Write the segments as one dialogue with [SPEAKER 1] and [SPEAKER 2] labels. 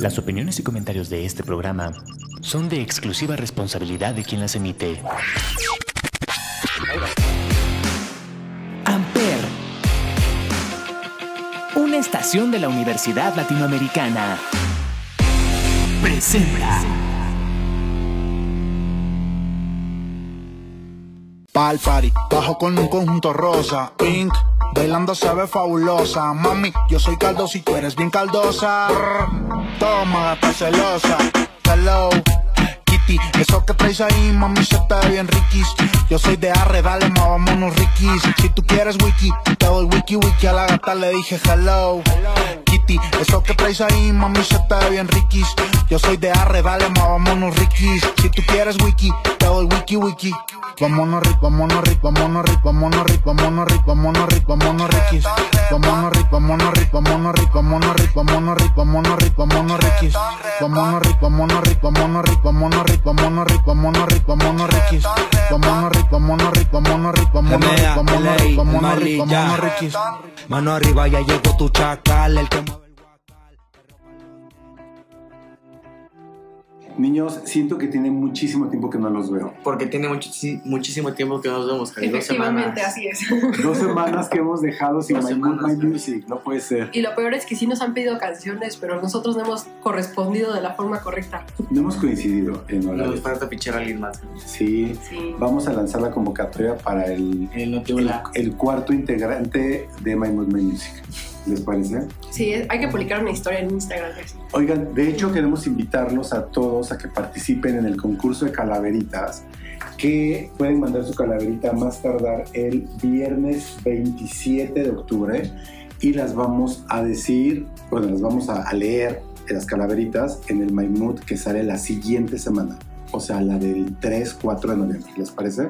[SPEAKER 1] Las opiniones y comentarios de este programa son de exclusiva responsabilidad de quien las emite. Amper, una estación de la Universidad Latinoamericana, presenta.
[SPEAKER 2] Pal party, bajo con un conjunto rosa, pink, bailando se ve fabulosa. Mami, yo soy caldoso y tú eres bien caldosa. Toma, gata celosa. Hello, Kitty, eso que traes ahí, mami, se te bien riquis. Yo soy de arre, dale, ma, vámonos riquis. Si tú quieres wiki, te doy wiki wiki. A la gata le dije hello. Eso que traes ahí, mami, se te ve bien riquis. Yo soy de arre, dale, ma, vámonos riquis. Si tú quieres wiki, te doy wiki wiki. Vámonos ric, vámonos ric, vámonos ric, vámonos ric, vámonos ric, vámonos ric, vámonos riquis. Vámonos ric, vámonos ric, vámonos ric, vámonos ric, vámonos ric, vámonos ric, vámonos riquis. Vámonos ric, vámonos ric, vámonos ric, vámonos ric, vámonos ric, vámonos ric, vámonos riquis. Vámonos ric, vámonos ric, vámonos ric, vámonos ric,
[SPEAKER 3] MA,
[SPEAKER 2] vámonos ric,
[SPEAKER 3] LA,
[SPEAKER 2] vámonos ric,
[SPEAKER 3] Mali,
[SPEAKER 2] vámonos riquis.
[SPEAKER 3] Mano arriba, ya llegó tu chacal, el que
[SPEAKER 4] Niños, siento que tiene muchísimo tiempo que no los veo.
[SPEAKER 5] Porque tiene muchísimo tiempo que nos vemos, Javi, dos
[SPEAKER 6] Efectivamente,
[SPEAKER 5] semanas.
[SPEAKER 6] así es.
[SPEAKER 4] Dos semanas que hemos dejado sin
[SPEAKER 5] Dos
[SPEAKER 4] My. My Music. No puede ser.
[SPEAKER 6] Y lo peor es que sí nos han pedido canciones, pero nosotros no hemos correspondido de la forma correcta.
[SPEAKER 4] No hemos coincidido en
[SPEAKER 5] Nos
[SPEAKER 4] horarios.
[SPEAKER 5] falta fichar a alguien más.
[SPEAKER 4] Sí.
[SPEAKER 6] Sí.
[SPEAKER 4] Vamos a lanzar la convocatoria para el,
[SPEAKER 5] El
[SPEAKER 4] el,
[SPEAKER 5] Notibula.
[SPEAKER 4] el cuarto integrante de My Mood, My Music. ¿Les parece?
[SPEAKER 6] Sí, hay que publicar una historia en Instagram.
[SPEAKER 4] Oigan, de hecho queremos invitarlos a todos a que participen en el concurso de calaveritas, que pueden mandar su calaverita más tardar el viernes 27 de octubre y las vamos a decir, bueno, las vamos a, leer las calaveritas en el Mood que sale la siguiente semana, o sea, la del 3-4 de noviembre, ¿les parece?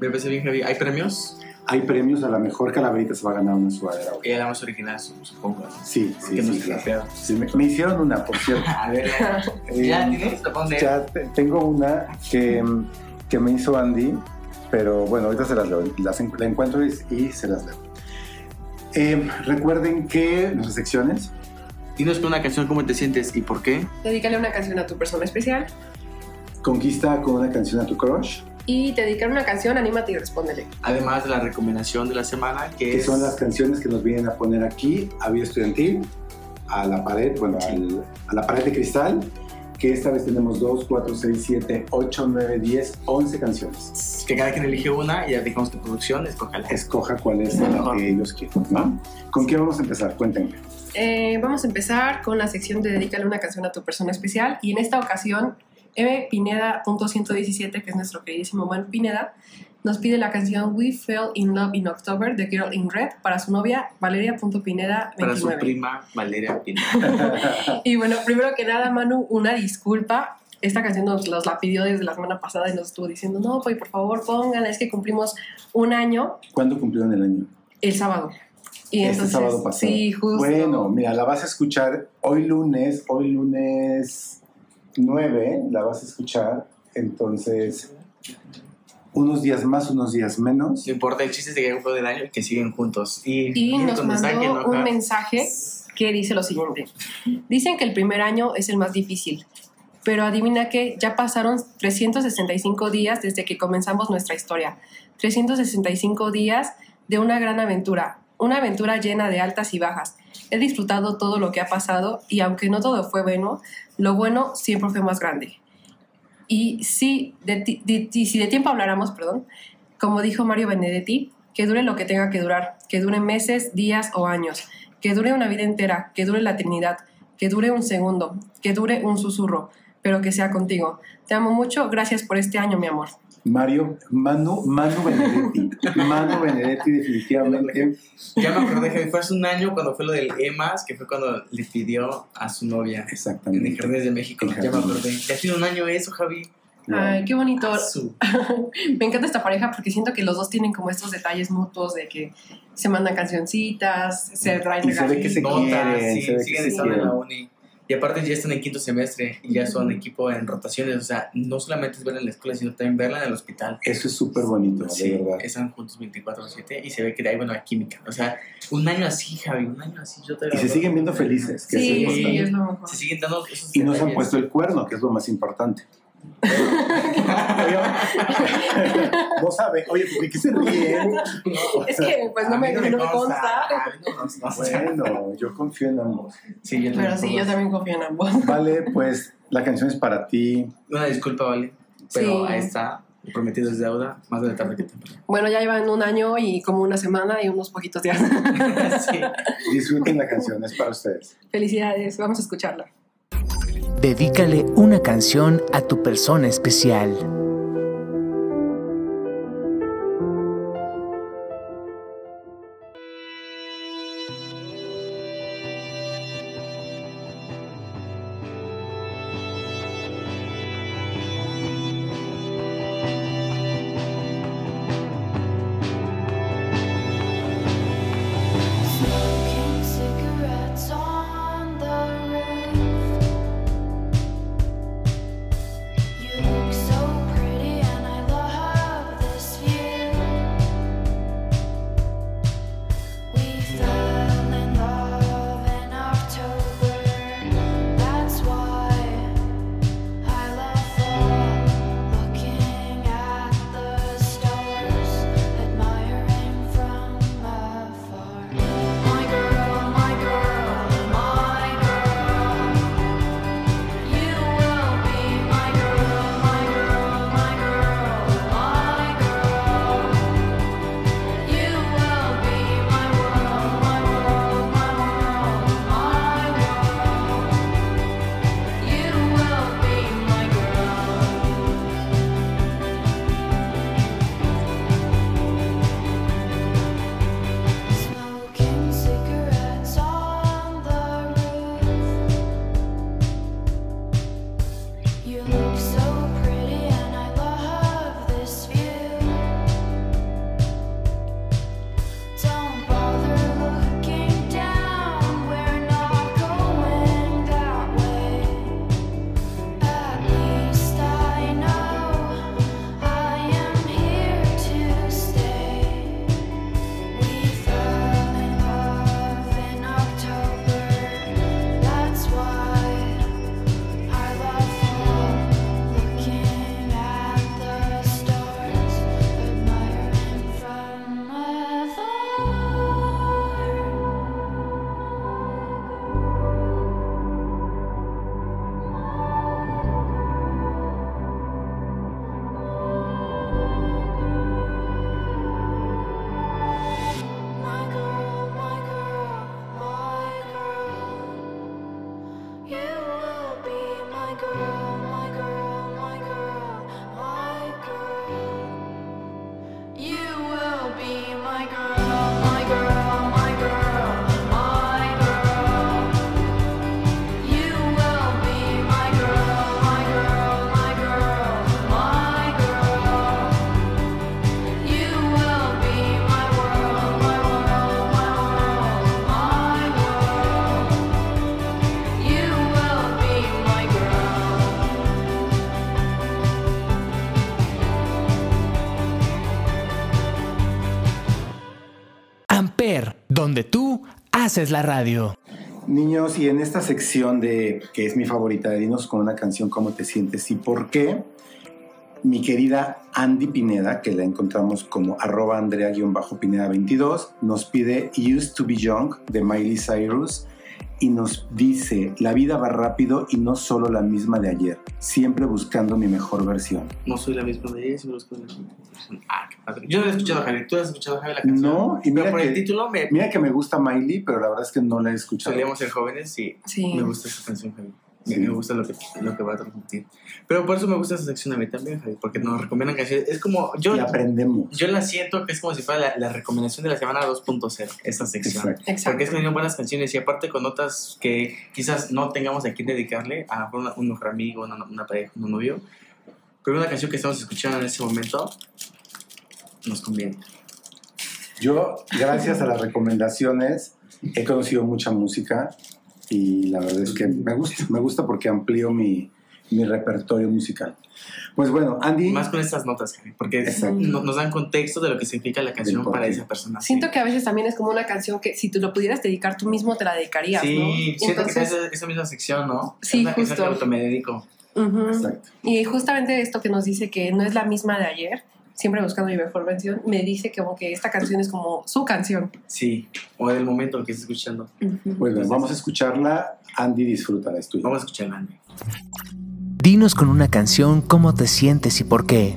[SPEAKER 5] Me parece bien, Javi. ¿Hay premios?
[SPEAKER 4] Hay premios, a la mejor calaverita se va a ganar una sudadera. güey.
[SPEAKER 5] Que ya la más original, supongo.
[SPEAKER 4] Sí, sí,
[SPEAKER 5] que
[SPEAKER 4] sí,
[SPEAKER 5] nos
[SPEAKER 4] claro. Sí, me, me hicieron una, por cierto.
[SPEAKER 5] A ver,
[SPEAKER 4] Eh,
[SPEAKER 5] ¿ya tienes?
[SPEAKER 4] Ya te- tengo una que, que me hizo Andy, pero bueno, ahorita se las leo, las la encuentro y, y se las leo. Eh, recuerden que nuestras secciones,
[SPEAKER 5] Dinos con una canción cómo te sientes y por qué.
[SPEAKER 6] Dedícale una canción a tu persona especial
[SPEAKER 4] conquista con una canción a tu crush,
[SPEAKER 6] y te dedicar una canción, anímate y respóndele.
[SPEAKER 5] Además de la recomendación de la semana, que,
[SPEAKER 4] que
[SPEAKER 5] es...
[SPEAKER 4] son las canciones que nos vienen a poner aquí a Vida Estudiantil, a la pared, bueno, al- a la pared de cristal, que esta vez tenemos 2, 4, 6, 7, 8, 9, 10, 11 canciones.
[SPEAKER 5] Que cada quien elige una y ya dejamos tu producción, escójala.
[SPEAKER 4] Escoja cuál es
[SPEAKER 5] La mejor.
[SPEAKER 4] que ellos quieren, ¿no? ¿Con qué vamos a empezar? Cuéntenme.
[SPEAKER 6] Eh, vamos a empezar con la sección de Dedícale una canción a tu persona especial. Y en esta ocasión, M. Pineda.117, que es nuestro queridísimo Man Pineda, nos pide la canción We Fell in Love in October de Girl in Red para su novia Valeria.pineda29.
[SPEAKER 5] Para su prima Valeria Pineda.
[SPEAKER 6] Y bueno, primero que nada, Manu, una disculpa. Esta canción nos, nos la pidió desde la semana pasada y nos estuvo diciendo, no, pues por favor pónganla, es que cumplimos un año
[SPEAKER 4] ¿Cuándo cumplieron el año?
[SPEAKER 6] el sábado. Y
[SPEAKER 4] este
[SPEAKER 6] entonces,
[SPEAKER 4] sábado pasado.
[SPEAKER 6] Sí, justo.
[SPEAKER 4] Bueno, mira, la vas a escuchar hoy lunes, hoy lunes 9, la vas a escuchar. Entonces, unos días más, unos días menos.
[SPEAKER 5] No importa, el chiste es de que fue del año y que siguen juntos. Y,
[SPEAKER 6] Y nos mandó
[SPEAKER 5] mensaje, ¿no,
[SPEAKER 6] un mensaje que dice lo siguiente. Dicen que el primer año es el más difícil, pero adivina que ya pasaron 365 días desde que comenzamos nuestra historia. 365 días de una gran aventura, una aventura llena de altas y bajas. He disfrutado todo lo que ha pasado y aunque no todo fue bueno, lo bueno siempre fue más grande. Y si de, si de tiempo habláramos, perdón, como dijo Mario Benedetti, que dure lo que tenga que durar, que dure meses, días o años, que dure una vida entera, que dure la eternidad, que dure un segundo, que dure un susurro, pero que sea contigo. Te amo mucho, gracias por este año, mi amor.
[SPEAKER 4] Mario, Manu, Manu Benedetti. Manu Benedetti, definitivamente.
[SPEAKER 5] Ya me acordé que fue hace un año cuando fue lo del EMAS, que fue cuando le pidió a su novia en
[SPEAKER 4] Exactamente.
[SPEAKER 5] el Jardines de México.
[SPEAKER 4] En
[SPEAKER 5] Ya me acordé. Ya tiene un año eso, Javi.
[SPEAKER 6] Ay, qué bonito.
[SPEAKER 5] Su-
[SPEAKER 6] Me encanta esta pareja porque siento que los dos tienen como estos detalles mutuos de que se mandan cancioncitas, se traen
[SPEAKER 4] Y se ve que se quieren,
[SPEAKER 5] sí,
[SPEAKER 4] se ve que
[SPEAKER 5] siguen
[SPEAKER 4] se
[SPEAKER 5] estando en la uni. Y aparte ya están en quinto semestre y ya son equipo en rotaciones. O sea, no solamente es verla en la escuela, sino también verla en el hospital.
[SPEAKER 4] Eso es súper bonito,
[SPEAKER 5] Sí,
[SPEAKER 4] de verdad.
[SPEAKER 5] están juntos 24-7 y se ve que de ahí, bueno, química. O sea, un año así, Javi, un año así. Yo te
[SPEAKER 4] Y se siguen viendo felices, que
[SPEAKER 6] Sí,
[SPEAKER 4] es importante.
[SPEAKER 5] Se siguen dando esos
[SPEAKER 4] Y no se han puesto el cuerno, que es lo más importante. No sabe, oye, ¿por qué se ríen?
[SPEAKER 6] Es que, pues, no me, no me consta.
[SPEAKER 5] A mí no me consta.
[SPEAKER 4] Bueno, yo confío en ambos.
[SPEAKER 5] Sí, yo
[SPEAKER 6] Pero sí, yo también confío en ambos.
[SPEAKER 4] Vale, pues la canción es para ti.
[SPEAKER 5] Una disculpa, vale. Pero
[SPEAKER 6] Sí.
[SPEAKER 5] ahí está. Prometido es deuda. Más de tarde que temprano.
[SPEAKER 6] Bueno, ya llevan un año y como una semana y unos poquitos días.
[SPEAKER 5] sí.
[SPEAKER 4] Disfruten la canción, es para ustedes.
[SPEAKER 6] Felicidades, vamos a escucharla.
[SPEAKER 7] Dedícale una canción a tu persona especial. Haces la radio.
[SPEAKER 4] Niños, y en esta sección de que es mi favorita, dinos con una canción cómo te sientes y por qué, mi querida Andy Pineda, que la encontramos como arroba Andrea-Pineda22, nos pide Used to be Young de Miley Cyrus y nos dice, la vida va rápido y no solo la misma de ayer, siempre buscando mi mejor versión.
[SPEAKER 5] No soy la misma de ella, sino busco la misma persona. Ah, qué padre. Yo no he escuchado, Javi. ¿Tú has escuchado, Javi, la canción?
[SPEAKER 4] No, y mira
[SPEAKER 5] Pero por el
[SPEAKER 4] que-
[SPEAKER 5] título me...
[SPEAKER 4] Mira que me gusta Miley, pero la verdad es que no la he escuchado.
[SPEAKER 5] Solíamos ser jóvenes y
[SPEAKER 6] Sí.
[SPEAKER 5] me gusta esa canción, Javi. Me-
[SPEAKER 4] Sí.
[SPEAKER 5] Me gusta lo que, lo que va a transmitir. Pero por eso me gusta esa sección a mí también, Javi, porque nos recomiendan canciones. Es como, yo,
[SPEAKER 4] Y aprendemos.
[SPEAKER 5] yo la siento que es como si fuera la, la recomendación de la semana 2.0, esa sección.
[SPEAKER 4] Exacto.
[SPEAKER 6] Exacto.
[SPEAKER 5] Porque es que tienen buenas canciones y aparte con notas que quizás no tengamos a quién dedicarle, a una- un mejor amigo, una, una pareja, un novio. Pero una canción que estamos escuchando en ese momento nos conviene.
[SPEAKER 4] Yo, gracias a las recomendaciones, he conocido mucha música y la verdad es que me gusta, me gusta porque amplío mi, mi repertorio musical. Pues bueno, Andy,
[SPEAKER 5] Más con estas notas, Javi, porque no- nos dan contexto de lo que significa la canción para esa persona.
[SPEAKER 6] Siento que a veces también es como una canción que si tú lo pudieras dedicar tú mismo te la dedicarías,
[SPEAKER 5] Sí,
[SPEAKER 6] ¿no?
[SPEAKER 5] siento que
[SPEAKER 6] Entonces,
[SPEAKER 5] es esa, esa misma sección, ¿no?
[SPEAKER 6] Sí,
[SPEAKER 5] es una
[SPEAKER 6] justo.
[SPEAKER 5] que auto me dedico.
[SPEAKER 6] ujú.
[SPEAKER 4] exacto.
[SPEAKER 6] Y justamente esto que nos dice que no es la misma de ayer, siempre buscando mi mejor versión, me dice como que esta canción es como su canción.
[SPEAKER 5] Sí, o del momento en que estás escuchando.
[SPEAKER 4] Bien, vamos a escucharla. Andy, disfrútala, es tuya.
[SPEAKER 5] Vamos a escucharla, Andy.
[SPEAKER 1] Dinos con una canción cómo te sientes y por qué.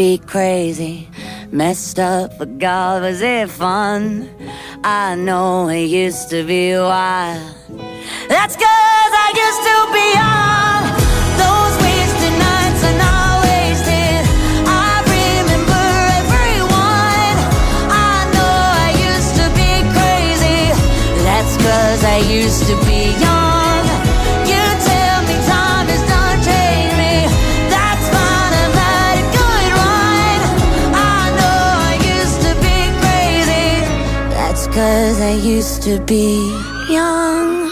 [SPEAKER 8] be crazy, messed up, but God, was it fun? I know it used to be wild. That's cause I used to be young. I used to be young.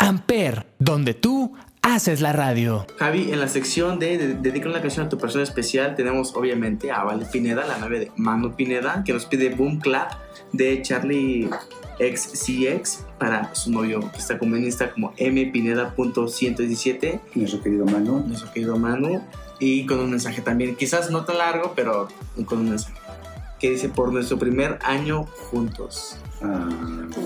[SPEAKER 1] Amper, donde tú haces la radio.
[SPEAKER 5] Javi, en la sección de, de- dedica una canción a tu persona especial, tenemos obviamente a Vale Pineda, la novia de Manu Pineda, que nos pide Boom Clap de Charlie XCX para su novio, que está como en Insta como mpineda.117,
[SPEAKER 4] Nuestro querido Manu.
[SPEAKER 5] nuestro querido Manu, y con un mensaje también, quizás no tan largo, pero con un mensaje, que dice por nuestro primer año juntos.
[SPEAKER 4] Ah,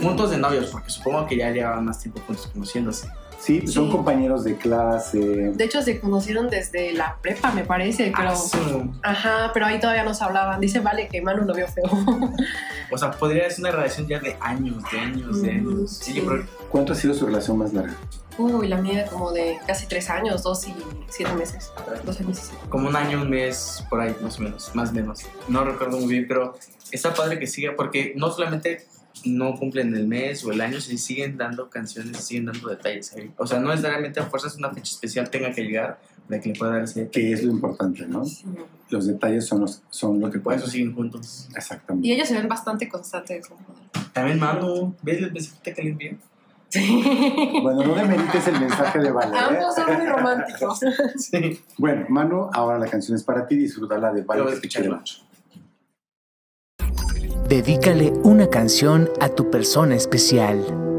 [SPEAKER 5] Juntos de novios, porque supongo que ya llevaban más tiempo juntos conociéndose.
[SPEAKER 4] sí, son
[SPEAKER 6] Sí.
[SPEAKER 4] compañeros de clase.
[SPEAKER 6] De hecho, se conocieron desde la prepa, me parece, pero...
[SPEAKER 5] Ah, su-
[SPEAKER 6] Ajá, pero ahí todavía no se hablaban. Dice, vale, que Manu lo vio feo.
[SPEAKER 5] O sea, podría ser una relación ya de años, de años, de años. Sí,
[SPEAKER 6] sí.
[SPEAKER 5] yo creo
[SPEAKER 4] ¿Cuánto ha sido su relación más larga?
[SPEAKER 6] Uy, la mía como de casi tres años, dos y siete meses. Dos años y siete.
[SPEAKER 5] como un año, un mes, por ahí, más o menos, más o menos. No recuerdo muy bien, pero está padre que siga, porque no solamente no cumplen el mes o el año, sino siguen dando canciones, siguen dando detalles ahí. O sea, no necesariamente a fuerzas una fecha especial tenga que llegar para que le pueda dar ese.
[SPEAKER 4] Que es lo importante, ¿no? Los detalles son, los, son lo que
[SPEAKER 5] Por eso
[SPEAKER 4] pueden.
[SPEAKER 5] siguen juntos.
[SPEAKER 4] Exactamente.
[SPEAKER 6] Y ellos se ven bastante constantes.
[SPEAKER 5] También Manu, ¿ves el mensajito que le envié?
[SPEAKER 4] Bueno, no demerites el mensaje de Vale.
[SPEAKER 6] Ambos son muy románticos.
[SPEAKER 5] Sí.
[SPEAKER 4] Bueno, Manu, ahora la canción es para ti, disfrútala de Vale. Que te mucho.
[SPEAKER 1] Dedícale una canción a tu persona especial.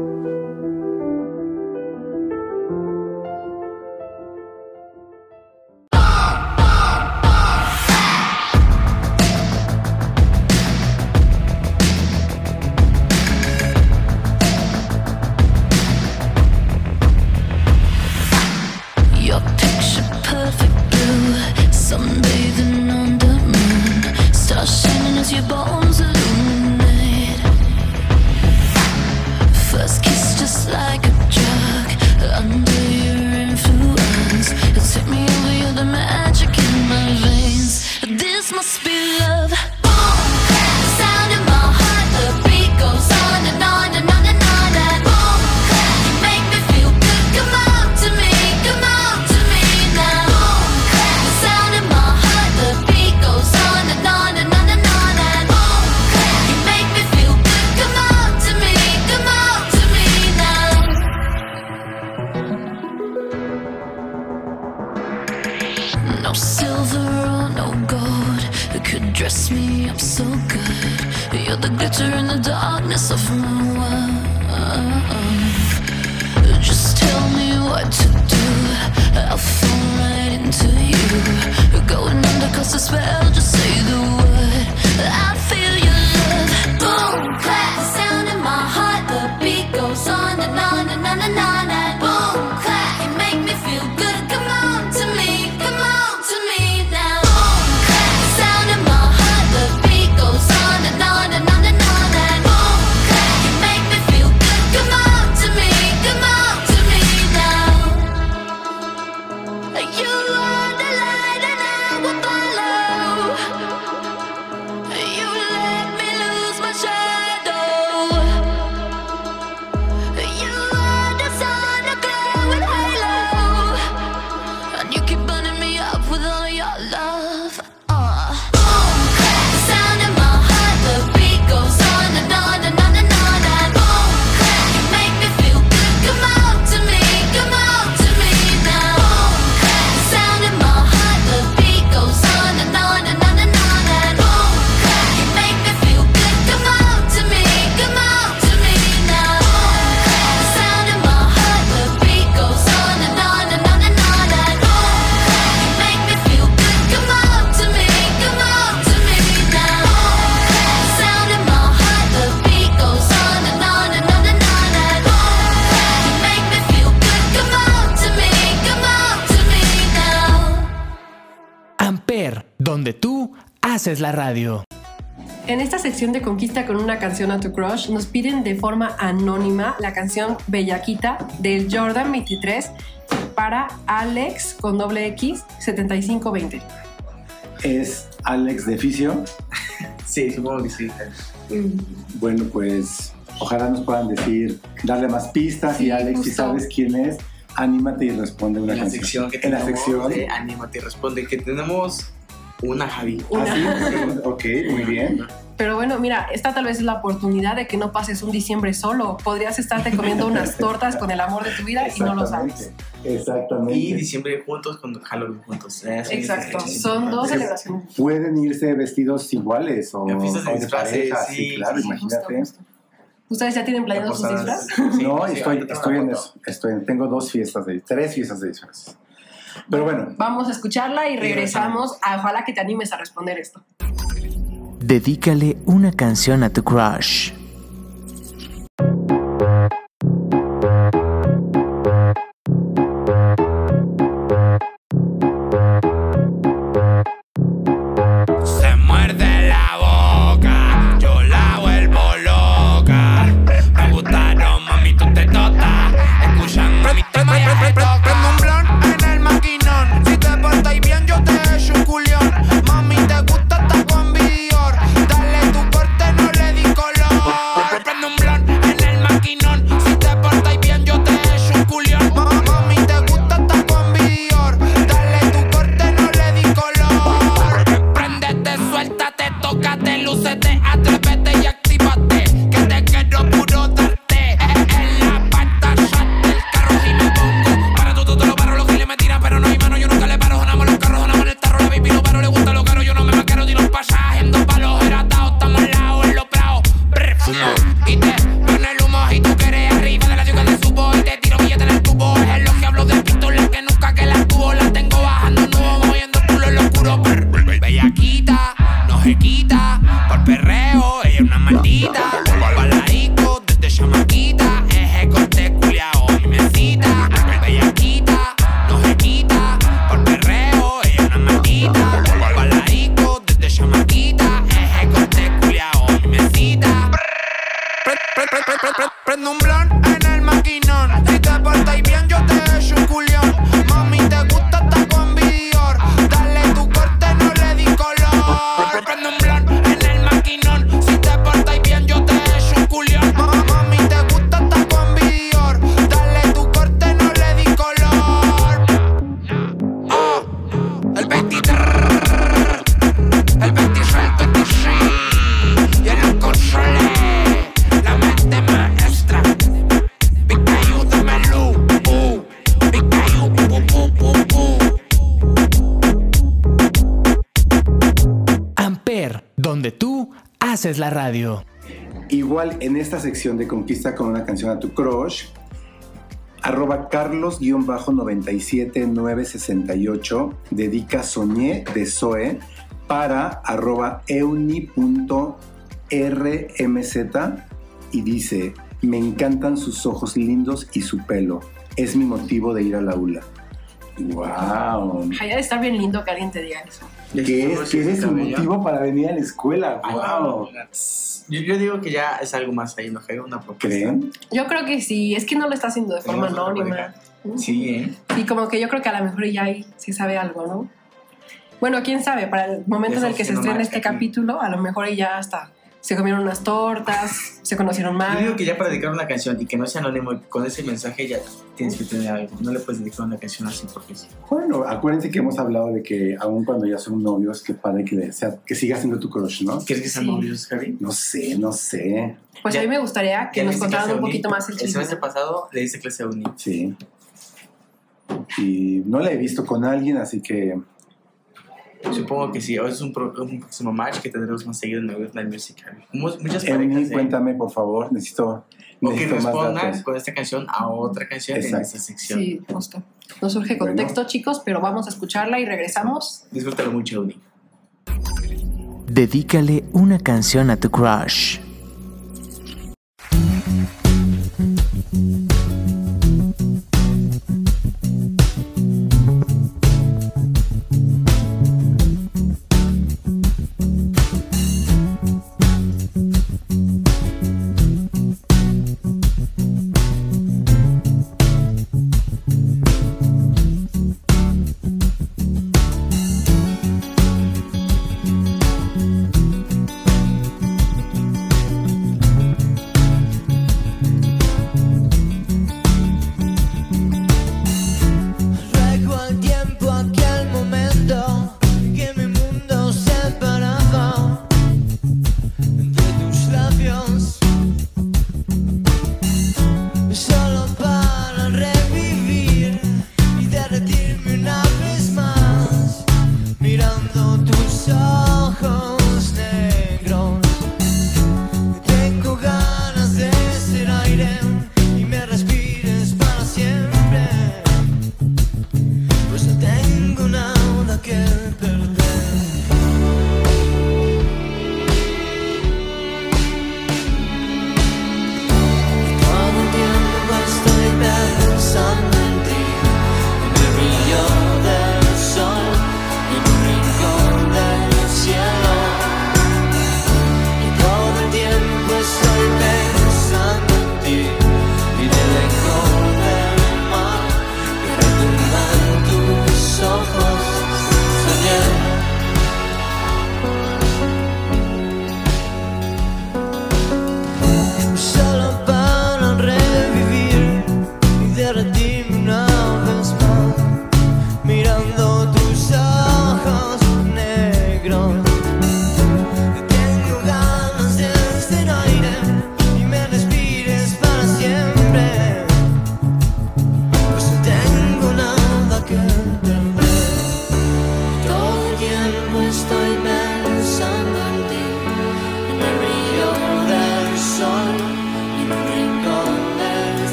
[SPEAKER 1] radio.
[SPEAKER 6] En esta sección de Conquista con una canción a tu crush, nos piden de forma anónima la canción Bellaquita del Jordan 23 para Alex con doble X 7520.
[SPEAKER 4] ¿Es Alex de Ficio?
[SPEAKER 5] sí, supongo que sí. Mm.
[SPEAKER 4] Bueno, pues ojalá nos puedan decir, darle más pistas y Alex, si sabes quién es, anímate y responde una canción. en la sección
[SPEAKER 5] de eh, anímate y responde que tenemos una, Javi.
[SPEAKER 4] ¿Ah, sí? ok, muy bien.
[SPEAKER 6] Pero bueno, mira, esta tal vez es la oportunidad de que no pases un diciembre solo. Podrías estarte comiendo unas tortas con el amor de tu vida y no lo sabes.
[SPEAKER 4] Exactamente.
[SPEAKER 5] Y diciembre juntos con Halloween juntos.
[SPEAKER 6] Exacto. Son dos celebraciones.
[SPEAKER 4] Pueden irse vestidos iguales o,
[SPEAKER 5] fiestas de
[SPEAKER 4] pareja.
[SPEAKER 5] Sí,
[SPEAKER 4] claro, imagínate.
[SPEAKER 6] Justo, ¿Ustedes ya tienen planeados sus
[SPEAKER 5] disfraces?
[SPEAKER 4] no, estoy, estoy en eso. Estoy, tengo dos fiestas de tres fiestas de disfraces. Pero bueno.
[SPEAKER 6] Vamos a escucharla y regresamos. A, ah, ojalá que te animes a responder esto.
[SPEAKER 1] Dedícale una canción a tu crush.
[SPEAKER 4] Esta sección de Conquista con una canción a tu crush, arroba carlos-97968 dedica Soñé de Zoe para arroba euni.rmz y dice, me encantan sus ojos lindos y su pelo. Es mi motivo de ir a la ULA. ¡Wow!
[SPEAKER 6] Ay, ha de estar bien lindo que alguien te.
[SPEAKER 4] ¿Qué es, ¿Qué es motivo para venir a la escuela? ¡Wow!
[SPEAKER 5] Yo, yo digo que ya es algo más ahí, ¿no? Una propuesta.
[SPEAKER 4] ¿Creen?
[SPEAKER 6] Yo creo que sí, es que no lo está haciendo de forma anónima.
[SPEAKER 5] Sí, ¿eh?
[SPEAKER 6] Y como que yo creo que a lo mejor ya ahí sí sabe algo, ¿no? Bueno, quién sabe, para el momento en el que se estrene este
[SPEAKER 5] aquí.
[SPEAKER 6] capítulo, a lo mejor ya hasta se comieron unas tortas, se conocieron más.
[SPEAKER 5] Yo digo que ya para dedicar una canción y que no sea anónimo, con ese mensaje ya tienes que tener algo. No le puedes dedicar una canción así porque sí.
[SPEAKER 4] Bueno, acuérdense que hemos hablado de que aun cuando ya son novios, que padre que, sea, que siga siendo tu crush, ¿no?
[SPEAKER 5] ¿Quieres que sean
[SPEAKER 6] Sí.
[SPEAKER 5] novios, Javi?
[SPEAKER 4] No sé, no sé.
[SPEAKER 6] Pues
[SPEAKER 5] Ya-
[SPEAKER 6] a mí me gustaría que nos contaran un poquito más el
[SPEAKER 5] El
[SPEAKER 6] chisme.
[SPEAKER 5] semestre pasado le diste clase a Uni.
[SPEAKER 4] Sí. Y no la he visto con alguien, así que
[SPEAKER 5] Supongo que sí. Hoy es un, pro- un próximo match que tendremos más seguido en My Night Music, Javi. Mu- Muchas parejas, ¿eh?
[SPEAKER 4] cuéntame, por favor. Necesito,
[SPEAKER 5] O que
[SPEAKER 4] necesito más
[SPEAKER 5] respondan
[SPEAKER 4] datos.
[SPEAKER 5] con esta canción a otra canción en
[SPEAKER 4] Exacto.
[SPEAKER 5] esta sección.
[SPEAKER 6] Sí, justo. Nos surge
[SPEAKER 4] Bueno.
[SPEAKER 6] contexto, chicos, pero vamos a escucharla y regresamos.
[SPEAKER 5] Disfrútalo mucho, Uni.
[SPEAKER 8] Dedícale una canción a tu crush.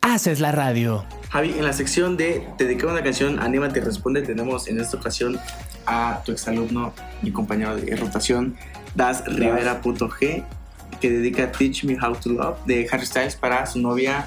[SPEAKER 9] Haces la radio.
[SPEAKER 5] Javi, en la sección de Te dedicamos una canción, Anímate y Responde, tenemos en esta ocasión a tu exalumno y compañero de rotación, Das Rivera.g, que dedica Teach Me How to Love de Harry Styles para su novia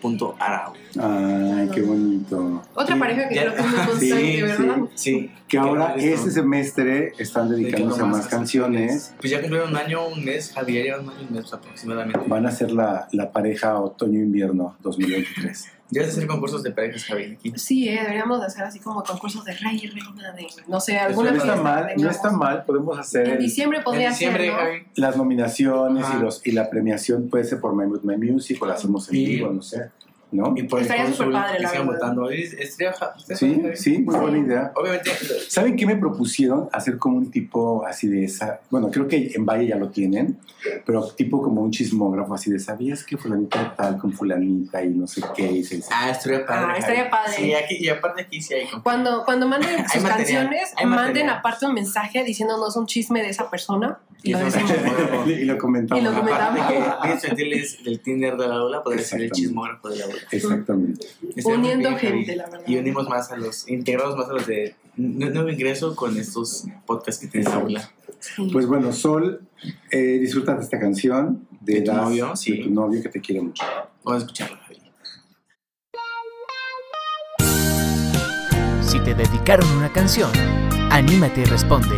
[SPEAKER 5] Sol.arao.
[SPEAKER 4] Ay, qué bonito.
[SPEAKER 6] Otra
[SPEAKER 5] Sí,
[SPEAKER 6] pareja que
[SPEAKER 5] ya-
[SPEAKER 6] creo que es muy
[SPEAKER 5] sí,
[SPEAKER 6] constante, ¿verdad?
[SPEAKER 5] Sí.
[SPEAKER 4] Que ahora este semestre están dedicándose a más canciones.
[SPEAKER 5] Pues ya cumplieron un año, un mes, Javier, ya un año y un mes aproximadamente.
[SPEAKER 4] Van a ser la, la pareja otoño-invierno 2023.
[SPEAKER 5] Ya de hacer concursos de parejas, Javier.
[SPEAKER 6] Sí, eh, deberíamos de hacer así como concursos de rey y reina, de no sé,
[SPEAKER 4] No
[SPEAKER 6] alguna
[SPEAKER 4] está
[SPEAKER 6] fiesta
[SPEAKER 4] mal,
[SPEAKER 6] que
[SPEAKER 4] no está mal. Podemos hacer
[SPEAKER 6] En diciembre podría
[SPEAKER 5] En diciembre,
[SPEAKER 6] ser, ¿no?
[SPEAKER 4] Las nominaciones
[SPEAKER 5] Ajá.
[SPEAKER 4] y, los, y la premiación puede ser por My My Music o la hacemos en vivo, no sé. ¿No?
[SPEAKER 5] Y por el
[SPEAKER 6] Estaría súper padre,
[SPEAKER 5] que
[SPEAKER 6] la
[SPEAKER 5] votando. Es- estaría ja- estaría
[SPEAKER 4] Sí, sí, muy buena idea.
[SPEAKER 5] Obviamente,
[SPEAKER 4] ¿Saben qué me propusieron? Hacer como un tipo así de esa. Bueno, creo que en Valle ya lo tienen, pero tipo como un chismógrafo así de ¿sabías que fulanita tal con fulanita y no sé qué? Y se-
[SPEAKER 5] ah, estaría padre.
[SPEAKER 6] Ah, estaría padre.
[SPEAKER 5] Sí, aquí, y aparte aquí sí hay concursos.
[SPEAKER 6] Cuando, cuando manden sus
[SPEAKER 5] material,
[SPEAKER 6] canciones,
[SPEAKER 5] hay
[SPEAKER 6] manden aparte un mensaje diciéndonos un chisme de esa persona y
[SPEAKER 5] Y
[SPEAKER 6] lo
[SPEAKER 5] es
[SPEAKER 4] y lo comentamos.
[SPEAKER 6] Y lo
[SPEAKER 5] Aparte
[SPEAKER 6] comentamos.
[SPEAKER 5] que Vince Ventil es del Tinder de la aula, podría ser el chismógrafo de la aula.
[SPEAKER 4] Exactamente.
[SPEAKER 6] Uniendo
[SPEAKER 5] bien,
[SPEAKER 6] gente, la verdad.
[SPEAKER 5] Y unimos más a los, integramos más a los de nu- nuevo ingreso con estos podcasts que tiene la aula.
[SPEAKER 6] Sí.
[SPEAKER 4] Pues bueno, Sol, eh, disfruta de esta canción de,
[SPEAKER 5] ¿De tu novio? Sí.
[SPEAKER 4] de tu novio que te quiere mucho.
[SPEAKER 5] Vamos a escucharla.
[SPEAKER 9] Si te dedicaron una canción, anímate y responde.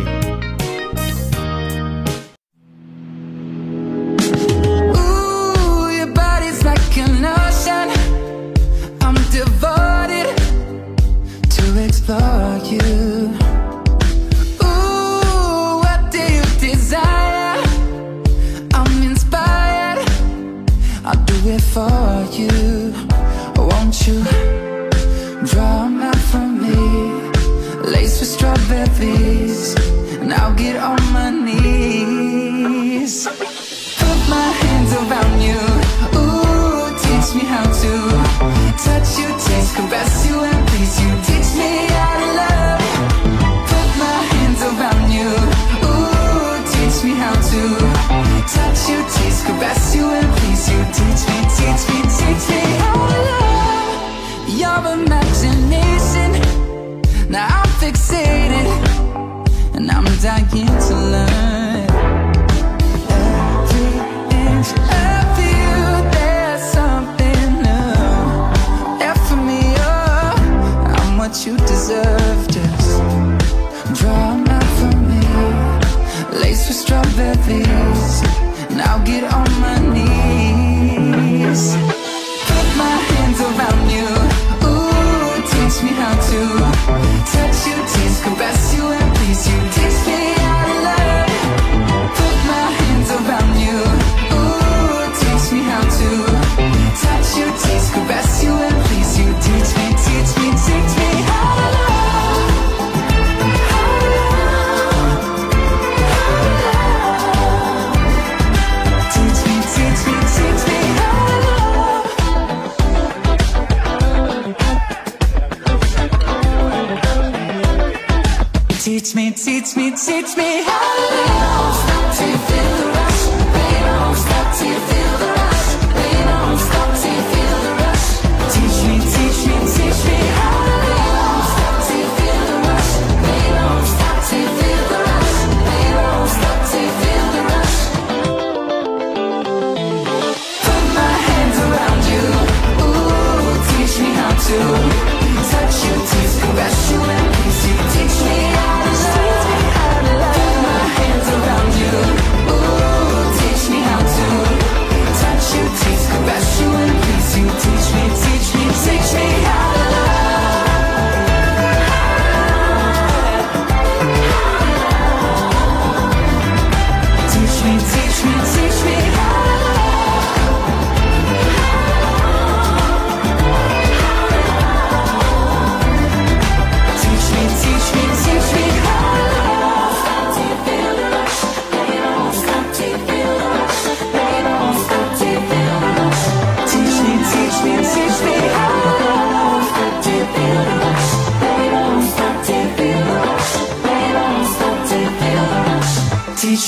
[SPEAKER 10] You draw a map for me? Lace with strawberries, and I'll get on my knees. Put my hands around you. Ooh, teach me how to touch you, taste, caress you, and please you. Teach me how to love. Put my hands around you. Ooh, teach me how to touch you, taste, caress you, and please you. Teach me, teach me, teach me how. Your imagination. Now I'm fixated, and I'm dying to learn. Every inch of you, there's something new. F for me up, I'm what you deserve. Just draw a for me, lace with strawberries, I'll get on my knees.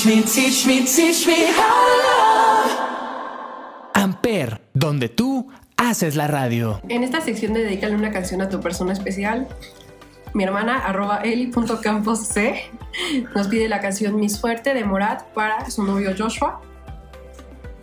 [SPEAKER 10] Teach me, teach me, teach me how to love.
[SPEAKER 9] Amper, donde tú Haces la radio.
[SPEAKER 6] En esta sección de Dedícale una canción a tu persona especial, mi hermana arroba eli.campos C nos pide la canción Mi Suerte de Morat para su novio Joshua,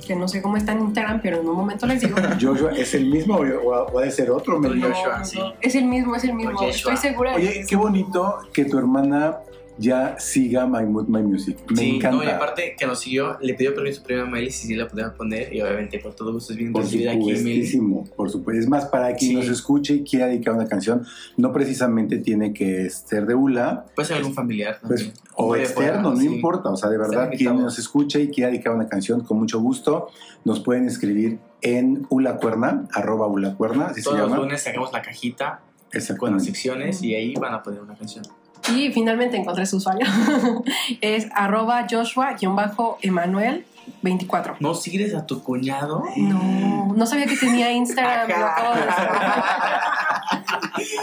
[SPEAKER 6] que no sé cómo está en Instagram, pero en un momento les digo.
[SPEAKER 4] Joshua, ¿es el mismo o puede ser otro?
[SPEAKER 5] Joshua,
[SPEAKER 6] No,
[SPEAKER 5] sí.
[SPEAKER 6] no, Es el mismo, es el mismo.
[SPEAKER 5] Joshua.
[SPEAKER 6] Estoy segura
[SPEAKER 4] Oye, qué bonito que tu hermana ya siga My Mood, My Music. Me
[SPEAKER 5] Sí,
[SPEAKER 4] encanta.
[SPEAKER 5] no, y aparte que nos siguió, le pidió permiso primero a Miley si sí la podía poner y obviamente por todo gusto es bien
[SPEAKER 4] Por
[SPEAKER 5] recibida aquí Miley.
[SPEAKER 4] por supuesto. Es más, para quien
[SPEAKER 5] Sí.
[SPEAKER 4] nos escuche y quiera dedicar una canción, no precisamente tiene que ser de ULA,
[SPEAKER 5] Puede ser algún familiar
[SPEAKER 4] pues,
[SPEAKER 5] también.
[SPEAKER 4] o
[SPEAKER 5] Puede
[SPEAKER 4] externo, no
[SPEAKER 5] sí.
[SPEAKER 4] importa. O sea, de verdad, quien nos escuche y quiera dedicar una canción, con mucho gusto, nos pueden escribir en ulacuerna, arroba ulacuerna, se
[SPEAKER 5] Todos los lunes sacamos la cajita con las secciones y ahí van a poner una canción.
[SPEAKER 6] Y finalmente encontré su usuario. es arroba Joshua-Emanuel24.
[SPEAKER 5] ¿No sigues a tu cuñado?
[SPEAKER 6] No, no sabía que tenía Instagram.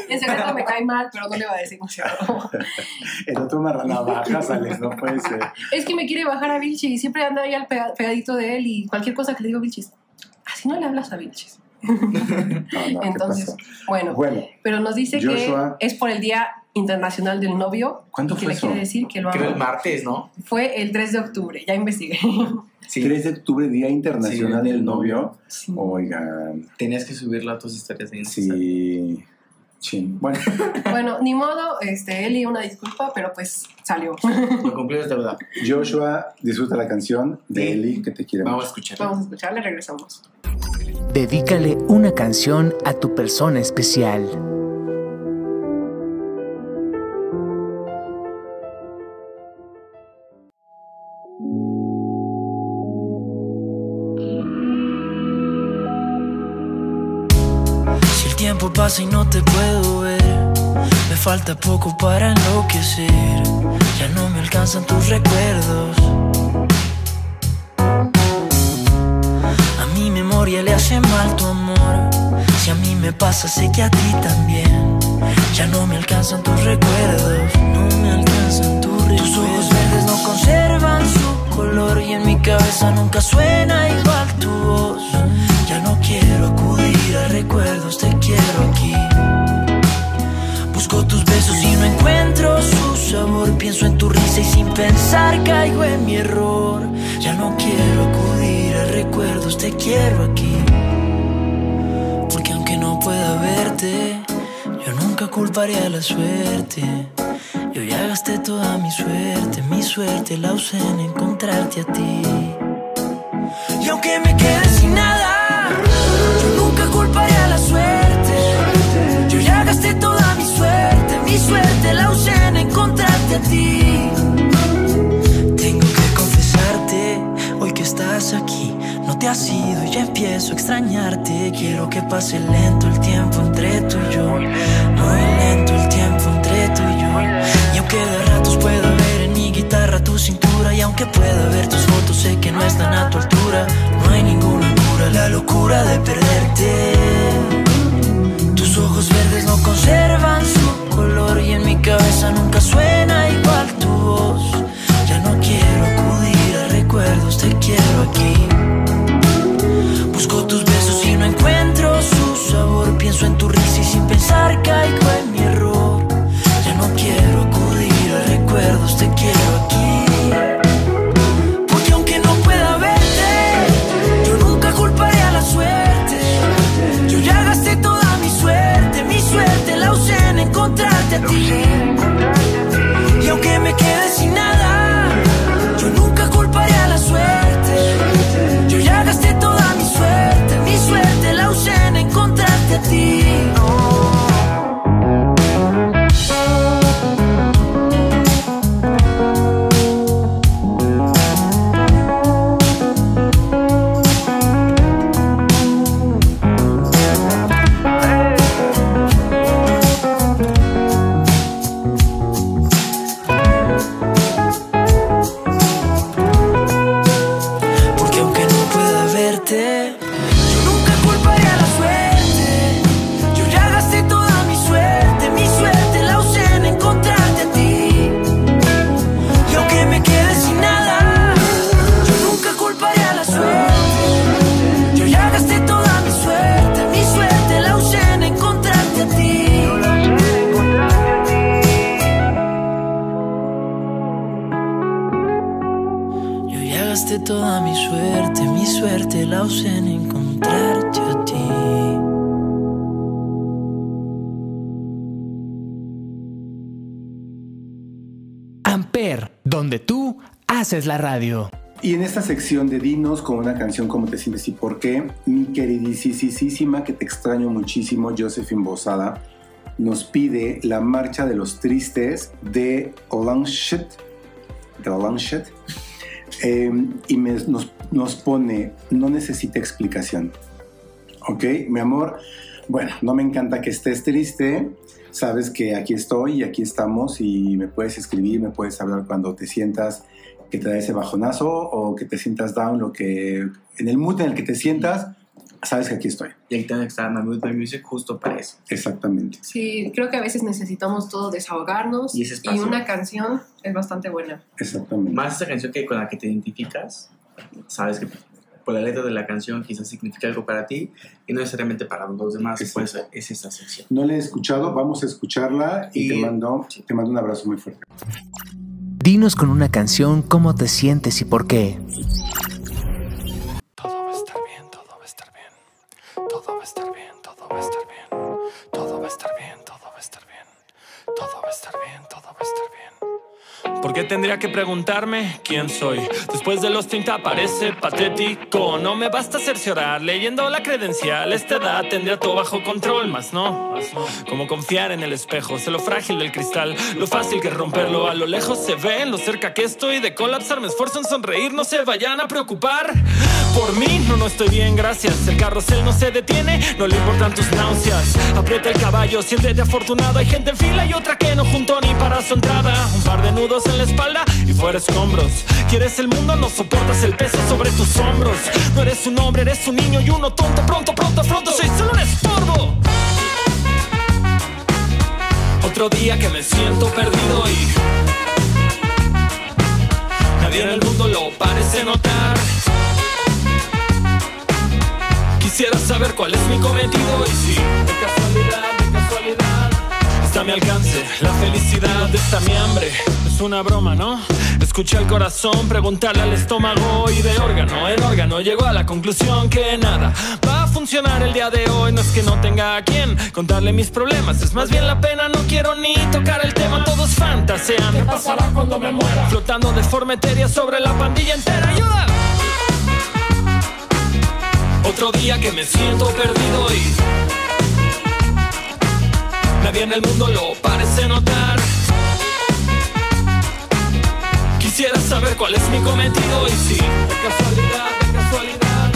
[SPEAKER 6] En secreto me cae mal, pero no le voy a decir. ¿no es cierto?
[SPEAKER 4] El otro marranavajas, Alex, no puede ser.
[SPEAKER 6] Es que me quiere bajar a Vilchis y siempre anda ahí al pega- pegadito de él y cualquier cosa que le digo a Vilchis. Así no le hablas a Vilchis.
[SPEAKER 4] No, no, ¿qué
[SPEAKER 6] Entonces, bueno,
[SPEAKER 4] Bueno,
[SPEAKER 6] pero nos dice
[SPEAKER 4] Joshua.
[SPEAKER 6] que es por el Día Internacional del Novio.
[SPEAKER 4] ¿Cuándo
[SPEAKER 6] que
[SPEAKER 4] fue
[SPEAKER 6] le
[SPEAKER 4] eso?
[SPEAKER 6] quiere decir que lo
[SPEAKER 5] Creo el
[SPEAKER 6] ama.
[SPEAKER 5] martes, ¿no?
[SPEAKER 6] Fue el 3 de octubre, ya investigué.
[SPEAKER 5] Sí.
[SPEAKER 4] 3 de octubre, Día Internacional
[SPEAKER 5] Sí,
[SPEAKER 4] del Novio.
[SPEAKER 6] Sí.
[SPEAKER 4] Oigan,
[SPEAKER 5] Tenías que subirlo a tus historias de Instagram.
[SPEAKER 4] sí. Chin. Bueno,
[SPEAKER 6] Bueno, ni modo, este, Eli, una disculpa, pero pues salió.
[SPEAKER 5] Lo cumplió es deuda.
[SPEAKER 4] Joshua, disfruta la canción de
[SPEAKER 5] Sí.
[SPEAKER 4] Eli que te quiere
[SPEAKER 5] Vamos a
[SPEAKER 4] mucho.
[SPEAKER 5] escucharlo.
[SPEAKER 6] Vamos a escucharle, regresamos.
[SPEAKER 9] Dedícale una canción a tu persona especial.
[SPEAKER 11] Tiempo pasa y no te puedo ver, me falta poco para enloquecer. Ya no me alcanzan tus recuerdos. A mi memoria le hace mal tu amor. Si a mí me pasa, sé que a ti también. Ya no me alcanzan tus recuerdos. No me alcanzan tus recuerdos. Tus ojos verdes no conservan su Y en mi cabeza nunca suena igual tu voz. Ya no quiero acudir a recuerdos, te quiero aquí. Busco tus besos y no encuentro su sabor. Pienso en tu risa y sin pensar caigo en mi error. Ya no quiero acudir a recuerdos, te quiero aquí. Porque aunque no pueda verte, yo nunca culparé a la suerte. Yo ya gasté toda mi suerte, mi suerte la usé en encontrarte a ti. Y aunque me quede sin nada, yo nunca culparé a la suerte. Yo ya gasté toda mi suerte, mi suerte la usé en encontrarte a ti. Tengo que confesarte, hoy que estás aquí, no te has ido y ya empiezo a extrañarte. Quiero que pase lento el tiempo entre tú y yo, muy lento aunque pueda ver tus fotos, sé que no están a tu altura. No hay ninguna cura, la locura de perderte. Tus ojos verdes no conservan su color y en mi cabeza nunca suena igual tu voz. Ya no quiero acudir a recuerdos, te quiero aquí. Busco tus besos y no encuentro su sabor. Pienso en tu risa y sin pensar caigo
[SPEAKER 12] can't see
[SPEAKER 1] now donde tú haces la radio.
[SPEAKER 4] Y en esta sección de Dinos con una canción ¿Cómo te sientes y por qué? Mi queridísima que te extraño muchísimo, Josephine Bosada, nos pide la marcha de los tristes de Olanchet, de Olanchet, eh, y nos, nos pone, no necesita explicación. ¿Ok? Mi amor, bueno, no me encanta que estés triste, sabes que aquí estoy y aquí estamos y me puedes escribir, me puedes hablar cuando te sientas que te da ese bajonazo o que te sientas down, lo que en el mood en el que te sientas, sabes que aquí estoy.
[SPEAKER 5] Y ahí también está My Mood, My Music justo para eso.
[SPEAKER 4] Exactamente.
[SPEAKER 6] Sí, creo que a veces necesitamos todo desahogarnos
[SPEAKER 5] Y ese espacio.
[SPEAKER 6] una canción es bastante buena.
[SPEAKER 4] Exactamente.
[SPEAKER 5] Más esa canción que con la que te identificas, sabes que por la letra de la canción quizás significa algo para ti y no necesariamente para los demás,
[SPEAKER 4] Exacto.
[SPEAKER 5] por eso es esa sección.
[SPEAKER 4] No la he escuchado, vamos a escucharla y,
[SPEAKER 5] Y-
[SPEAKER 4] te, mando, te mando un abrazo muy fuerte.
[SPEAKER 1] Dinos con una canción cómo te sientes y por qué.
[SPEAKER 12] Tendría que preguntarme quién soy? Después de los 30 parece patético. No me basta cerciorar leyendo la credencial. Esta edad tendría todo bajo control, más no. Como confiar en el espejo, sé lo frágil del cristal, lo fácil que romperlo. A lo lejos se ve, en lo cerca que estoy de colapsar. Me esfuerzo en sonreír, no se vayan a preocupar. Por mí, no, no estoy bien, gracias. El carrusel no se detiene, no le importan tus náuseas. Aprieta el caballo, siéntete afortunado. Hay gente en fila y otra que no juntó ni para su entrada. Un par de nudos en la espalda y fuera escombros. Quieres el mundo, no soportas el peso sobre tus hombros. No eres un hombre, eres un niño y uno tonto. Pronto, pronto, pronto, soy solo un estorbo. Otro día que me siento perdido y nadie en el mundo lo parece notar. Quisiera saber cuál es mi cometido y si de casualidad está a mi alcance la felicidad está mi hambre. Es una broma, ¿no? Escuché al corazón preguntarle al estómago y de órgano en órgano llegó a la conclusión que nada va a funcionar el día de hoy. No es que no tenga a quien contarle mis problemas, es más bien la pena. No quiero ni tocar el tema, todos fantasean. ¿Qué pasará cuando me muera? Flotando de forma etérea sobre la pandilla entera. ¡Ayuda! Otro día que me siento perdido y nadie en el mundo lo parece notar. Quisiera saber cuál es mi cometido y si de casualidad, de casualidad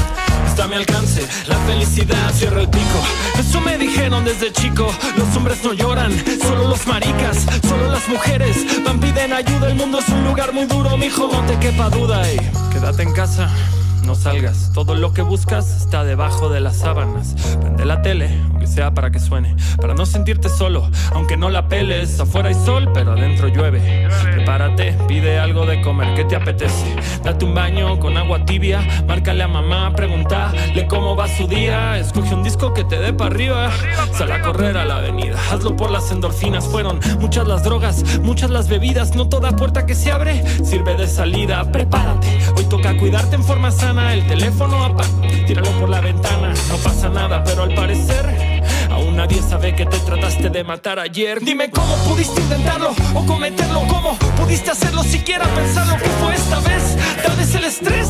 [SPEAKER 12] está a mi alcance la felicidad. Cierra el pico. Eso me dijeron desde chico. Los hombres no lloran, solo los maricas, solo las mujeres van piden ayuda. El mundo es un lugar muy duro, mijo, no te quepa duda y quédate en casa. Salgas, todo lo que buscas está debajo de las sábanas. Prende la tele, aunque sea para que suene, para no sentirte solo, aunque no la peles. Afuera hay sol, pero adentro llueve. Prepárate, pide algo de comer, ¿qué te apetece? Date un baño con agua tibia, márcale a mamá, pregúntale cómo va su día. Escoge un disco que te dé para arriba, sal a correr a la avenida, hazlo por las endorfinas. Fueron muchas las drogas, muchas las bebidas, no toda puerta que se abre sirve de salida. Prepárate, hoy toca cuidarte en forma sana. El teléfono apaga, tíralo por la ventana, no pasa nada, pero al parecer aún nadie sabe que te trataste de matar ayer. Dime cómo pudiste intentarlo o cometerlo, cómo pudiste hacerlo, siquiera pensar lo que fue esta vez. Tal vez el estrés,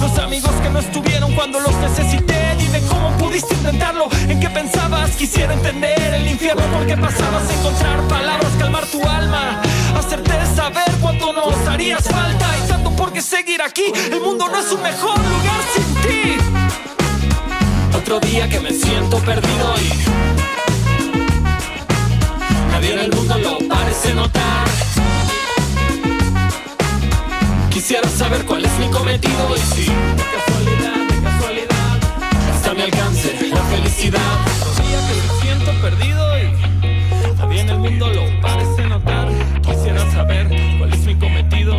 [SPEAKER 12] los amigos que no estuvieron cuando los necesité. Dime cómo pudiste intentarlo, en qué pensabas, quisiera entender el infierno por qué pasabas, encontrar palabras, calmar tu alma, hacerte saber cuánto nos harías falta y por qué seguir aquí. El mundo no es un mejor lugar sin ti. Otro día que me siento perdido y nadie en el mundo lo parece notar. Quisiera saber cuál es mi cometido y si casualidad, de casualidad está a mi alcance la felicidad. Otro día que me siento perdido y nadie en el mundo lo parece notar. Quisiera saber cuál es mi cometido,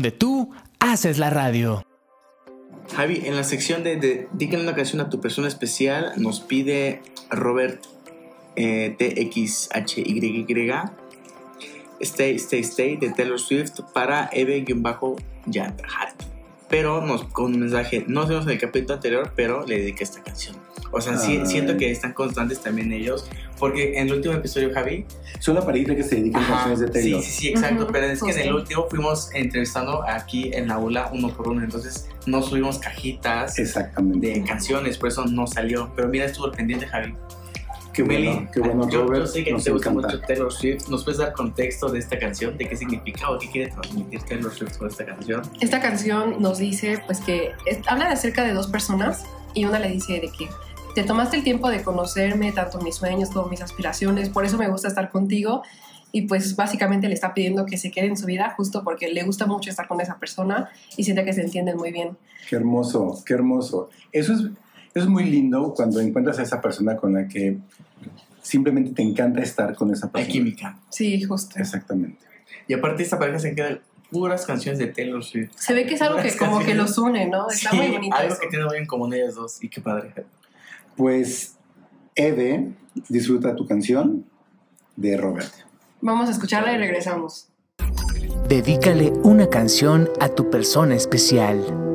[SPEAKER 1] donde tú haces la radio.
[SPEAKER 5] Javi, en la sección de, de una canción a tu persona especial, nos pide Robert eh, TXHYY Stay, Stay, Stay de Taylor Swift para Eve-Yat Pero nos, con un mensaje, no sé en el capítulo anterior, pero le dediqué esta canción. O sea, sí,
[SPEAKER 4] Ay.
[SPEAKER 5] siento que están constantes también ellos, porque en el último episodio, Javi,
[SPEAKER 4] Son la parejita que se dedican a canciones de Taylor.
[SPEAKER 5] Sí, sí, sí, exacto.
[SPEAKER 6] Ujú,
[SPEAKER 5] pero es que en el último fuimos entrevistando aquí en la aula uno por uno. Entonces no subimos cajitas
[SPEAKER 4] Exactamente.
[SPEAKER 5] de canciones, por eso no salió. Pero mira, estuvo pendiente, Javi.
[SPEAKER 4] Qué bueno,
[SPEAKER 5] Meli,
[SPEAKER 4] qué bueno,
[SPEAKER 5] yo,
[SPEAKER 4] Robert.
[SPEAKER 5] yo sé que
[SPEAKER 4] nos
[SPEAKER 5] te gusta
[SPEAKER 4] encanta.
[SPEAKER 5] mucho Taylor Swift. ¿Nos puedes dar contexto de esta canción? ¿De qué significa o qué quiere transmitir Taylor Swift con esta canción?
[SPEAKER 6] Esta canción nos dice pues que es- habla de acerca de dos personas y una le dice de que te tomaste el tiempo de conocerme, tanto mis sueños como mis aspiraciones, por eso me gusta estar contigo y pues básicamente le está pidiendo que se quede en su vida justo porque le gusta mucho estar con esa persona y siente que se entienden muy bien.
[SPEAKER 4] Qué hermoso, qué hermoso. Eso es, eso es muy lindo cuando encuentras a esa persona con la que simplemente te encanta estar con esa
[SPEAKER 5] Hay
[SPEAKER 4] persona.
[SPEAKER 5] química.
[SPEAKER 6] Sí, justo.
[SPEAKER 4] Exactamente.
[SPEAKER 5] Y aparte esta pareja se queda puras canciones de Taylor Swift.
[SPEAKER 6] Se ve que es algo que como que los une, ¿no? Está
[SPEAKER 5] Sí,
[SPEAKER 6] muy bonito
[SPEAKER 5] algo
[SPEAKER 6] eso.
[SPEAKER 5] que tiene muy en común ellos dos. Y qué padre.
[SPEAKER 4] Pues, Eve, disfruta tu canción de Robert.
[SPEAKER 6] Vamos a escucharla y regresamos.
[SPEAKER 1] Dedícale una canción a tu persona especial.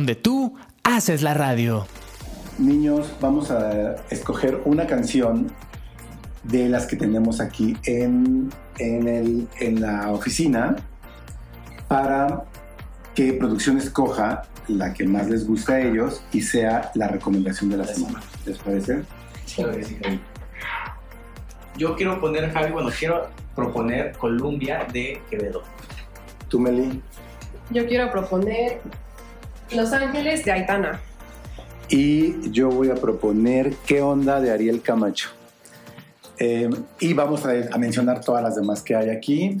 [SPEAKER 9] Donde tú haces la radio.
[SPEAKER 4] Niños, vamos a escoger una canción de las que tenemos aquí en, en, el- en la oficina para que producción escoja la que más les gusta a ellos y sea la recomendación de la semana. ¿Les parece?
[SPEAKER 5] Claro que sí, Javi. Yo quiero poner, Javi, bueno, quiero proponer Columbia de Quevedo.
[SPEAKER 4] ¿Tú, Meli?
[SPEAKER 6] Yo quiero proponer Los Ángeles de Aitana.
[SPEAKER 4] Y yo voy a proponer ¿Qué onda? de Ariel Camacho. Eh, y vamos a, a mencionar todas las demás que hay aquí.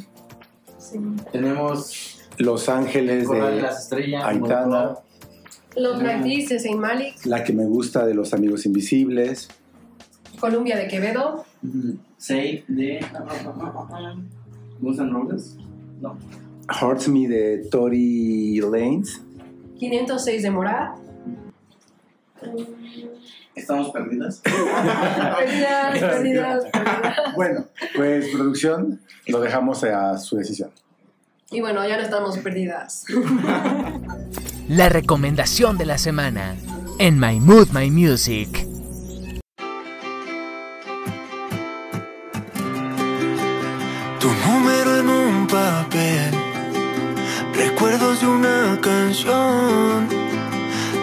[SPEAKER 5] Tenemos
[SPEAKER 4] Los Ángeles
[SPEAKER 5] de
[SPEAKER 4] de
[SPEAKER 5] las Estrellas,
[SPEAKER 4] Aitana.
[SPEAKER 6] Los Nighties de Saint Malik.
[SPEAKER 4] La que me gusta de Los Amigos Invisibles.
[SPEAKER 6] Columbia de Quevedo.
[SPEAKER 5] Save de Guns N' Roses. No.
[SPEAKER 4] Hurts Me de Tori Lanes.
[SPEAKER 6] 506 de Morat.
[SPEAKER 5] Estamos perdidas.
[SPEAKER 6] Perdidas, perdidas, perdidas.
[SPEAKER 4] Bueno, pues producción, lo dejamos a su decisión.
[SPEAKER 6] Y bueno, ya no estamos perdidas.
[SPEAKER 9] La recomendación de la semana en My Mood My Music.
[SPEAKER 13] Tu número en un papel, recuerdos de una canción,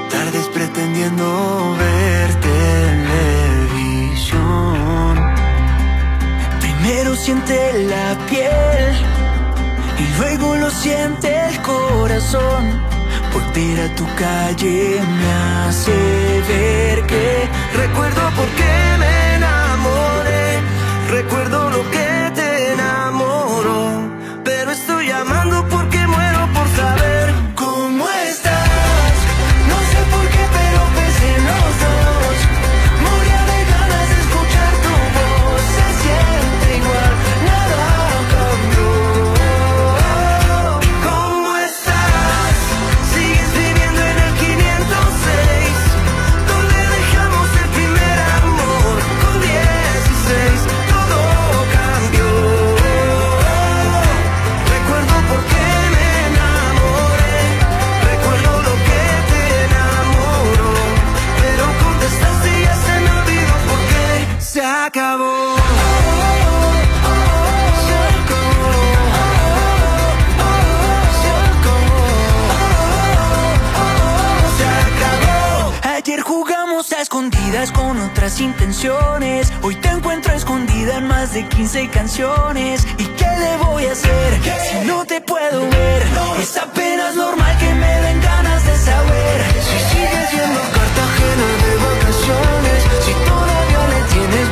[SPEAKER 13] tardes pretendiendo ver televisión. Primero siente la piel y luego lo siente el corazón. Volver a tu calle me hace ver que recuerdo por qué me enamoré, recuerdo lo que otras intenciones. Hoy te encuentro escondida en más de 15 canciones. ¿Y qué le voy a hacer si no te puedo ver? Es apenas normal que me den ganas de saber. Si sigues yendo a Cartagena de vacaciones. Si todavía le tienes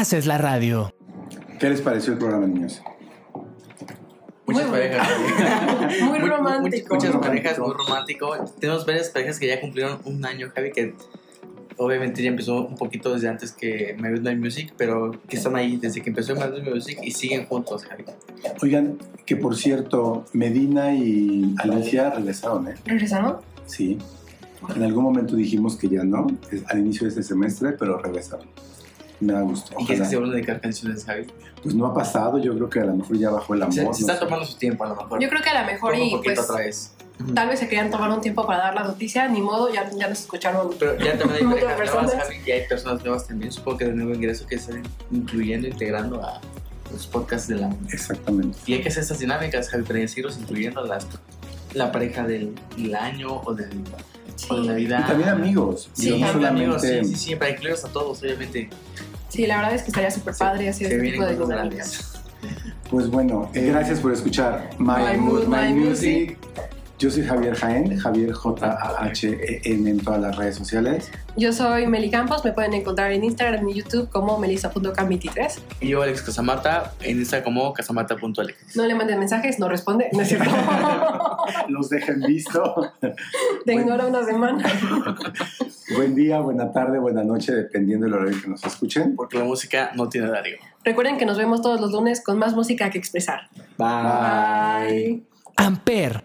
[SPEAKER 9] haces la radio.
[SPEAKER 4] ¿Qué les pareció el programa, niños?
[SPEAKER 5] Muchas
[SPEAKER 6] Muy
[SPEAKER 5] parejas.
[SPEAKER 6] Muy
[SPEAKER 5] Mu- mu-
[SPEAKER 6] romántico.
[SPEAKER 5] Muchas
[SPEAKER 6] Muy
[SPEAKER 5] parejas, muy romántico. Tenemos varias parejas que ya cumplieron un año, Javi, que obviamente ya empezó un poquito desde antes que My Good Night Music, pero que están ahí desde que empezó My Good Night Music y siguen juntos, Javi.
[SPEAKER 4] Oigan, que por cierto, Medina y Alicia regresaron, ¿eh?
[SPEAKER 6] ¿Regresaron?
[SPEAKER 4] Sí. En algún momento dijimos que ya no, al inicio de este semestre, pero regresaron. Me da gusto.
[SPEAKER 5] ¿Y quieres que se
[SPEAKER 4] Ojalá.
[SPEAKER 5] vuelvan a dedicar canciones, Javi?
[SPEAKER 4] Pues no ha pasado, yo creo que a lo mejor ya bajó el amor.
[SPEAKER 5] Se,
[SPEAKER 4] no
[SPEAKER 5] se está
[SPEAKER 4] sé.
[SPEAKER 5] tomando su tiempo, a lo mejor.
[SPEAKER 6] Yo creo que a lo mejor
[SPEAKER 5] Toma un
[SPEAKER 6] y
[SPEAKER 5] poquito
[SPEAKER 6] pues
[SPEAKER 5] otra vez.
[SPEAKER 6] Tal vez se querían tomar un tiempo para dar la noticia, ni modo, ya, ya nos escucharon.
[SPEAKER 5] Pero ya también hay parejas nuevas,
[SPEAKER 6] personas.
[SPEAKER 5] Javi, y hay personas nuevas también. Supongo que de nuevo ingreso que están incluyendo, integrando a los podcasts de la.
[SPEAKER 4] Exactamente.
[SPEAKER 5] Y hay que hacer estas dinámicas, Javi, para decirlos, incluyendo las, la pareja del, del año o, del, o de Navidad.
[SPEAKER 4] Y también amigos.
[SPEAKER 5] Sí,
[SPEAKER 4] no
[SPEAKER 5] también amigos,
[SPEAKER 4] solamente-
[SPEAKER 5] sí, sí, sí, para incluirlos a todos, obviamente.
[SPEAKER 6] Sí, la verdad es que estaría súper padre hacer este tipo de
[SPEAKER 5] cosas
[SPEAKER 6] dinámicas.
[SPEAKER 4] Pues bueno, eh, gracias por escuchar My,
[SPEAKER 6] My
[SPEAKER 4] Mood,
[SPEAKER 6] My
[SPEAKER 4] Music. Yo soy Javier Jaén, Javier J-A-H-E-N en todas las redes sociales.
[SPEAKER 6] Yo soy Meli Campos, me pueden encontrar en Instagram y YouTube como melissa.cam23.
[SPEAKER 5] Y yo, Alex Casamata, en Insta como casamata.alex.
[SPEAKER 6] No le manden mensajes, no responde, no es cierto.
[SPEAKER 4] Los dejen visto.
[SPEAKER 6] Te ignora una semana.
[SPEAKER 4] Buen día, buena tarde, buena noche, dependiendo del horario que nos escuchen.
[SPEAKER 5] Porque la música no tiene horario.
[SPEAKER 6] Recuerden que nos vemos todos los lunes con más música que expresar.
[SPEAKER 5] Bye.
[SPEAKER 6] Bye.
[SPEAKER 1] Amper,